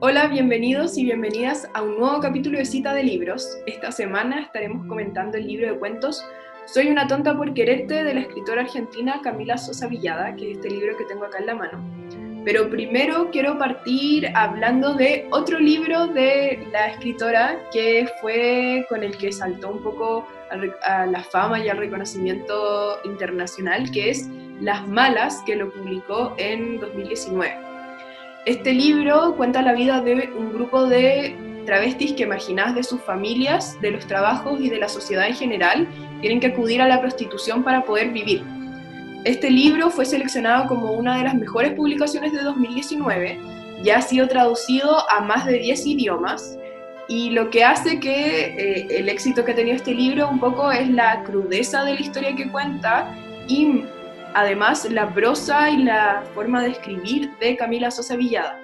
Hola, bienvenidos y bienvenidas a un nuevo capítulo de Cita de Libros. Esta semana estaremos comentando el libro de cuentos Soy una tonta por quererte de la escritora argentina Camila Sosa Villada, que es este libro que tengo acá en la mano. Pero primero quiero partir hablando de otro libro de la escritora que fue con el que saltó un poco a la fama y al reconocimiento internacional, que es Las Malas, que lo publicó en 2019. Este libro cuenta la vida de un grupo de travestis que marginadas de sus familias, de los trabajos y de la sociedad en general, tienen que acudir a la prostitución para poder vivir. Este libro fue seleccionado como una de las mejores publicaciones de 2019, ya ha sido traducido a más de 10 idiomas y lo que hace que eh, el éxito que ha tenido este libro un poco es la crudeza de la historia que cuenta y además la prosa y la forma de escribir de Camila Sosa Villada.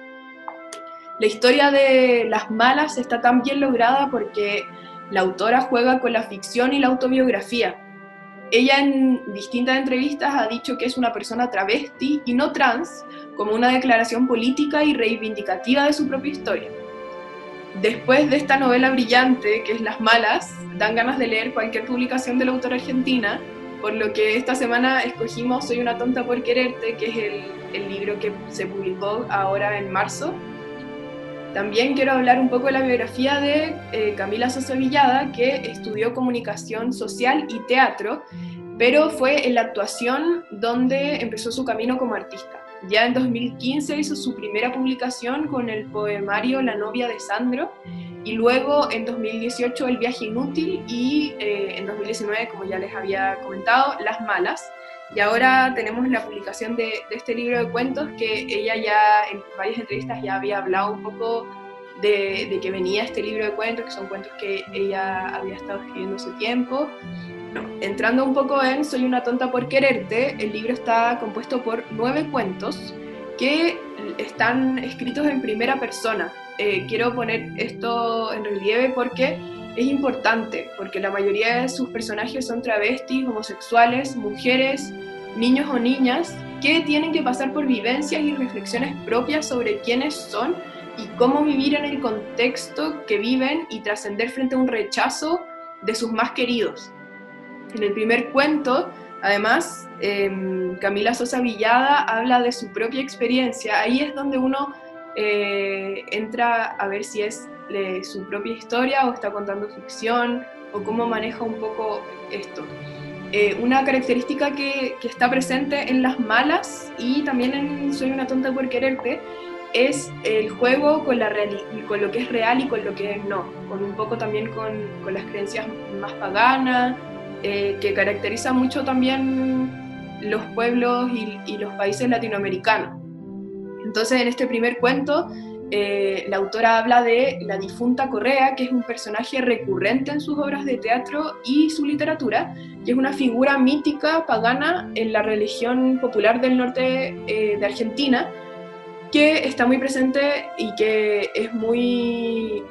La historia de Las Malas está tan bien lograda porque la autora juega con la ficción y la autobiografía ella en distintas entrevistas ha dicho que es una persona travesti y no trans, como una declaración política y reivindicativa de su propia historia. Después de esta novela brillante, que es Las Malas, dan ganas de leer cualquier publicación de la autora argentina, por lo que esta semana escogimos Soy una tonta por quererte, que es el, libro que se publicó ahora en marzo. También quiero hablar un poco de la biografía de eh, Camila Sosa Villada, que estudió comunicación social y teatro pero fue en la actuación donde empezó su camino como artista. Ya en 2015 hizo su primera publicación con el poemario La novia de Sandro y luego en 2018 El viaje inútil y eh, en 2019, como ya les había comentado, Las malas. Y ahora tenemos la publicación de, este libro de cuentos que ella ya en varias entrevistas ya había hablado un poco de, que venía este libro de cuentos, que son cuentos que ella había estado escribiendo hace tiempo entrando un poco en Soy una tonta por quererte, el libro está compuesto por nueve cuentos que están escritos en primera persona. Eh, quiero poner esto en relieve porque es importante, porque la mayoría de sus personajes son travestis, homosexuales, mujeres, niños o niñas que tienen que pasar por vivencias y reflexiones propias sobre quiénes son y cómo vivir en el contexto que viven y trascender frente a un rechazo de sus más queridos. En el primer cuento, además, em, Camila Sosa Villada habla de su propia experiencia. Ahí es donde uno eh, entra a ver si es su propia historia o está contando ficción o cómo maneja un poco esto. Eh, una característica que, está presente en las malas y también en Soy una tonta por quererte es el juego con, lo que es real y con lo que no, con un poco también con, con las creencias más paganas, eh, que caracteriza mucho también los pueblos y, los países latinoamericanos. Entonces, en este primer cuento, eh, la autora habla de la difunta Correa, que es un personaje recurrente en sus obras de teatro y su literatura, que es una figura mítica pagana en la religión popular del norte eh, de Argentina, que está muy presente y que es muy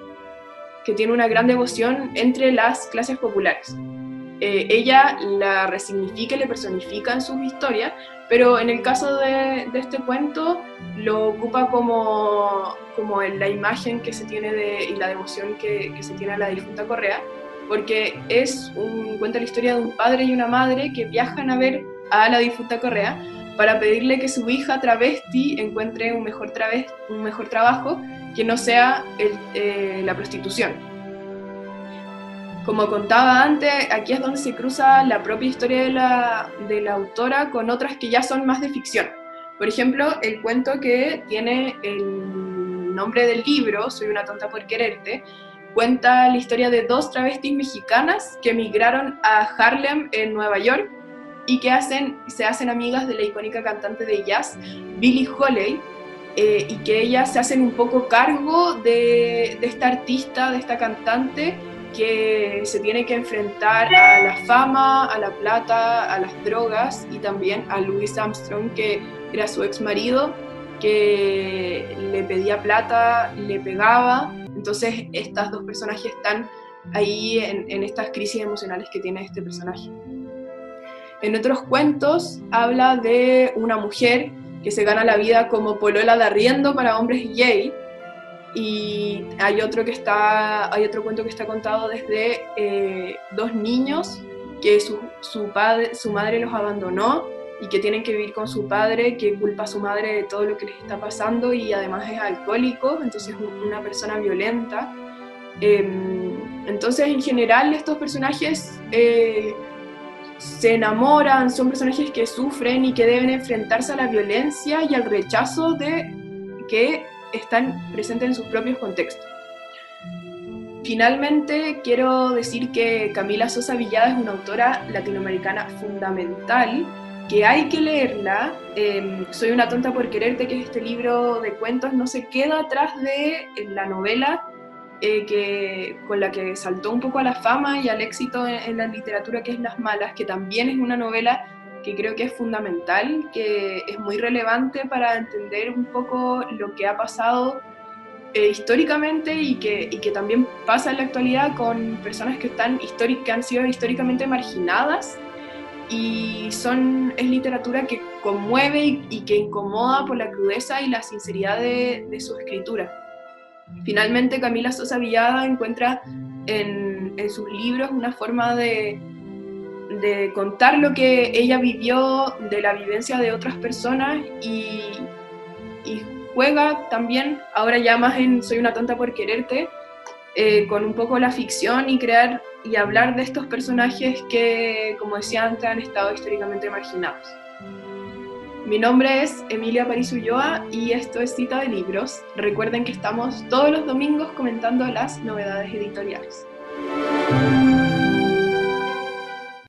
que tiene una gran devoción entre las clases populares. Eh, ella la resignifica y le personifica en sus historias, pero en el caso de, este cuento lo ocupa como, como la imagen que se tiene de, y la devoción que, se tiene a la difunta Correa, porque es cuenta la historia de un padre y una madre que viajan a ver a la difunta Correa para pedirle que su hija travesti encuentre un mejor, un mejor trabajo que no sea eh, la prostitución. Como contaba antes, aquí es donde se cruza la propia historia de la, de la autora con otras que ya son más de ficción. Por ejemplo, el cuento que tiene el nombre del libro, Soy una tonta por quererte, cuenta la historia de dos travestis mexicanas que emigraron a Harlem, en Nueva York, y que hacen, se hacen amigas de la icónica cantante de jazz, Billie Holiday, eh, y que ellas se hacen un poco cargo de, de esta artista, de esta cantante, que se tiene que enfrentar a la fama, a la plata, a las drogas y también a Louis Armstrong, que era su ex marido, que le pedía plata, le pegaba. Entonces estas dos personajes están ahí en, estas crisis emocionales que tiene este personaje. En otros cuentos habla de una mujer que se gana la vida como polola de arriendo para hombres gay. Y hay otro, que está, hay otro cuento que está contado desde eh, dos niños que su, su, padre, su madre los abandonó y que tienen que vivir con su padre, que culpa a su madre de todo lo que les está pasando y además es alcohólico, entonces una persona violenta. Em, entonces, en general, estos personajes eh, se enamoran, son personajes que sufren y que deben enfrentarse a la violencia y al rechazo de que están presentes en sus propios contextos. Finalmente, quiero decir que Camila Sosa Villada es una autora latinoamericana fundamental que hay que leerla. Em, Soy una tonta por quererte, que es este libro de cuentos, no se queda atrás de la novela eh, que, con la que saltó un poco a la fama y al éxito en, la literatura, que es Las Malas, que también es una novela que creo que es fundamental, que es muy relevante para entender un poco lo que ha pasado eh, históricamente y que, y que también pasa en la actualidad con personas que, están que han sido históricamente marginadas y son, es literatura que conmueve y, que incomoda por la crudeza y la sinceridad de, su escritura. Finalmente, Camila Sosa Villada encuentra en, en sus libros una forma de, de, contar lo que ella vivió, de la vivencia de otras personas y, juega también, ahora ya más en Soy una tonta por quererte, eh, con un poco la ficción y crear y hablar de estos personajes que, como decía antes, han estado históricamente marginados. Mi nombre es Emilia París Ulloa y esto es Cita de Libros. Recuerden que estamos todos los domingos comentando las novedades editoriales.